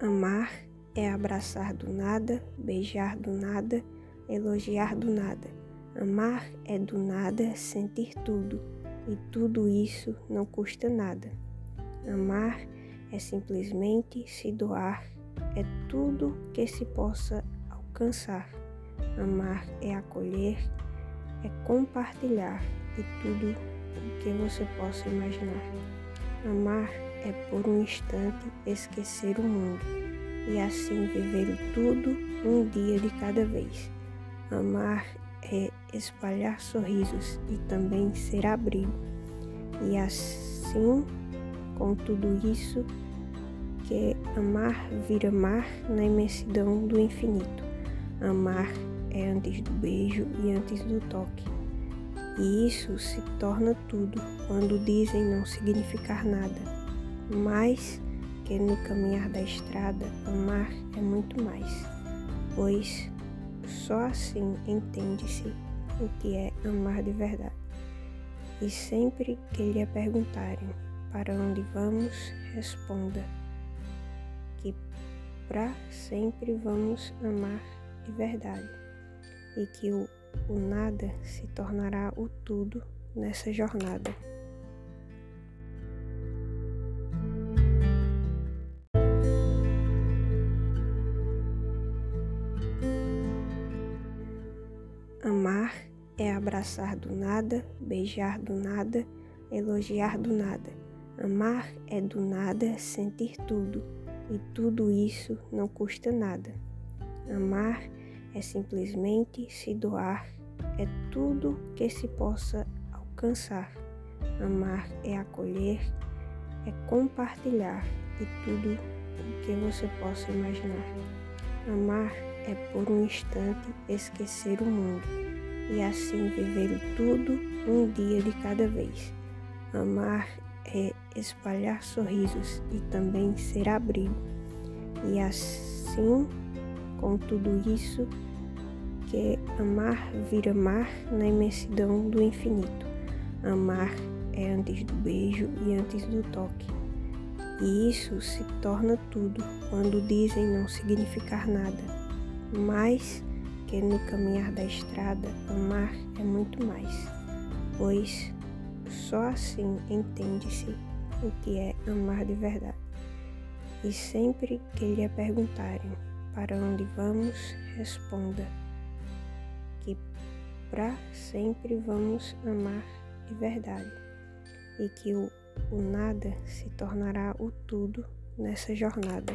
Amar é abraçar do nada, beijar do nada, elogiar do nada. Amar é do nada sentir tudo, e tudo isso não custa nada. Amar é simplesmente se doar, é tudo que se possa alcançar. Amar é acolher, é compartilhar e tudo o que você possa imaginar. Amar é por um instante esquecer o mundo e assim viver tudo um dia de cada vez. Amar é espalhar sorrisos e também ser abrigo. E assim, com tudo isso, que amar vira mar na imensidão do infinito. Amar é antes do beijo e antes do toque. E isso se torna tudo quando dizem não significar nada. Mais que no caminhar da estrada, amar é muito mais, pois só assim entende-se o que é amar de verdade. E sempre que lhe perguntarem para onde vamos, responda que para sempre vamos amar de verdade e que o, o nada se tornará o tudo nessa jornada. Amar é abraçar do nada, beijar do nada, elogiar do nada. Amar é do nada sentir tudo, e tudo isso não custa nada. Amar é simplesmente se doar, é tudo que se possa alcançar. Amar é acolher, é compartilhar e tudo o que você possa imaginar. Amar é por um instante esquecer o mundo e assim viver tudo um dia de cada vez. Amar é espalhar sorrisos e também ser abrigo. E assim, com tudo isso, que amar vira mar na imensidão do infinito. Amar é antes do beijo e antes do toque. E isso se torna tudo quando dizem não significar nada mais que no caminhar da estrada, amar é muito mais, pois só assim entende-se o que é amar de verdade. E sempre que lhe perguntarem para onde vamos, responda que para sempre vamos amar de verdade e que o, o nada se tornará o tudo nessa jornada.